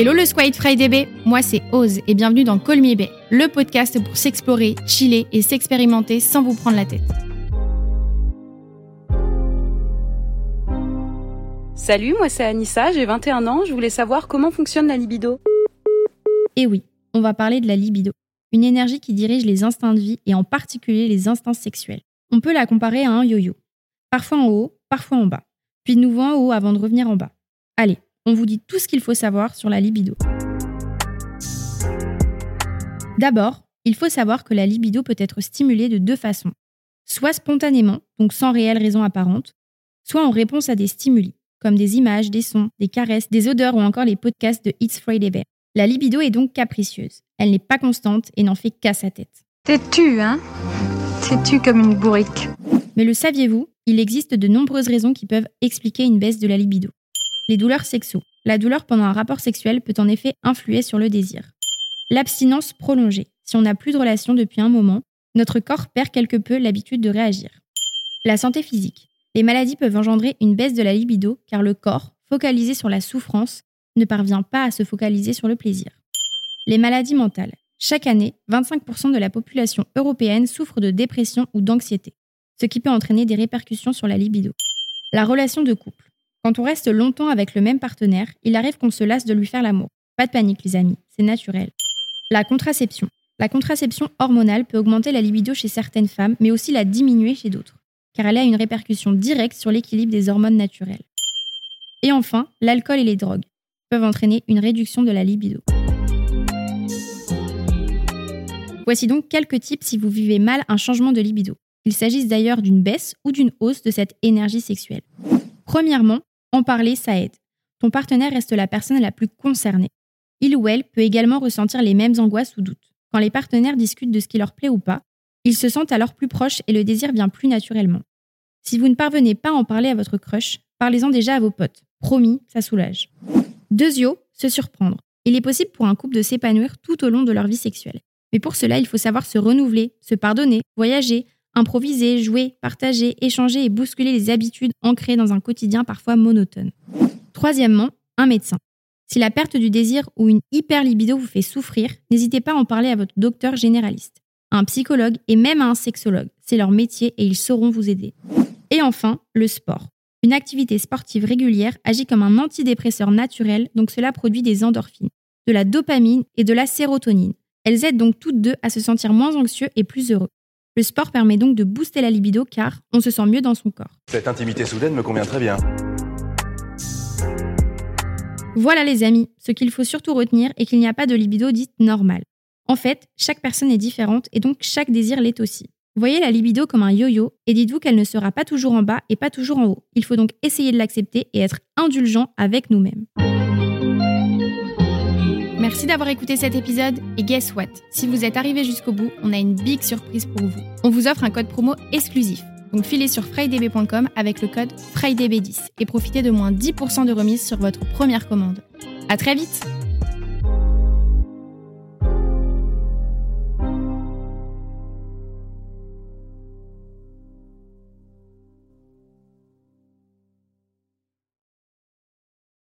Hello le Squid Friday Bay, moi c'est Oz et bienvenue dans Me Bay, le podcast pour s'explorer, chiller et s'expérimenter sans vous prendre la tête. Salut, moi c'est Anissa, j'ai 21 ans, je voulais savoir comment fonctionne la libido. Et oui, on va parler de la libido, une énergie qui dirige les instincts de vie et en particulier les instincts sexuels. On peut la comparer à un yo-yo, parfois en haut, parfois en bas, puis de nouveau en haut avant de revenir en bas. Allez, on vous dit tout ce qu'il faut savoir sur la libido. D'abord, il faut savoir que la libido peut être stimulée de deux façons. Soit spontanément, donc sans réelle raison apparente, soit en réponse à des stimuli, comme des images, des sons, des caresses, des odeurs ou encore les podcasts de It's Friday Bear. La libido est donc capricieuse. Elle n'est pas constante et n'en fait qu'à sa tête. T'es tu, hein? T'es tu comme une bourrique? Mais le saviez-vous Il existe de nombreuses raisons qui peuvent expliquer une baisse de la libido. Les douleurs sexuelles. La douleur pendant un rapport sexuel peut en effet influer sur le désir. L'abstinence prolongée. Si on n'a plus de relation depuis un moment, notre corps perd quelque peu l'habitude de réagir. La santé physique. Les maladies peuvent engendrer une baisse de la libido car le corps, focalisé sur la souffrance, ne parvient pas à se focaliser sur le plaisir. Les maladies mentales. Chaque année, 25% de la population européenne souffre de dépression ou d'anxiété, ce qui peut entraîner des répercussions sur la libido. La relation de couple. Quand on reste longtemps avec le même partenaire, il arrive qu'on se lasse de lui faire l'amour. Pas de panique les amis, c'est naturel. La contraception. La contraception hormonale peut augmenter la libido chez certaines femmes, mais aussi la diminuer chez d'autres, car elle a une répercussion directe sur l'équilibre des hormones naturelles. Et enfin, l'alcool et les drogues peuvent entraîner une réduction de la libido. Voici donc quelques tips si vous vivez mal un changement de libido. Il s'agisse d'ailleurs d'une baisse ou d'une hausse de cette énergie sexuelle. Premièrement, en parler, ça aide. Ton partenaire reste la personne la plus concernée. Il ou elle peut également ressentir les mêmes angoisses ou doutes. Quand les partenaires discutent de ce qui leur plaît ou pas, ils se sentent alors plus proches et le désir vient plus naturellement. Si vous ne parvenez pas à en parler à votre crush, parlez-en déjà à vos potes. Promis, ça soulage. Deuxio, se surprendre. Il est possible pour un couple de s'épanouir tout au long de leur vie sexuelle. Mais pour cela, il faut savoir se renouveler, se pardonner, voyager, improviser, jouer, partager, échanger et bousculer les habitudes ancrées dans un quotidien parfois monotone. Troisièmement, un médecin. Si la perte du désir ou une hyperlibido vous fait souffrir, n'hésitez pas à en parler à votre docteur généraliste, un psychologue et même à un sexologue. C'est leur métier et ils sauront vous aider. Et enfin, le sport. Une activité sportive régulière agit comme un antidépresseur naturel, donc cela produit des endorphines, de la dopamine et de la sérotonine. Elles aident donc toutes deux à se sentir moins anxieux et plus heureux. Le sport permet donc de booster la libido car on se sent mieux dans son corps. Cette intimité soudaine me convient très bien. Voilà les amis, ce qu'il faut surtout retenir est qu'il n'y a pas de libido dite normale. En fait, chaque personne est différente et donc chaque désir l'est aussi. Voyez la libido comme un yo-yo et dites-vous qu'elle ne sera pas toujours en bas et pas toujours en haut. Il faut donc essayer de l'accepter et être indulgent avec nous-mêmes. Merci d'avoir écouté cet épisode et guess what? Si vous êtes arrivé jusqu'au bout, on a une big surprise pour vous. On vous offre un code promo exclusif. Donc filez sur frydb.com avec le code FRIDAYB10 et profitez de moins 10% de remise sur votre première commande. À très vite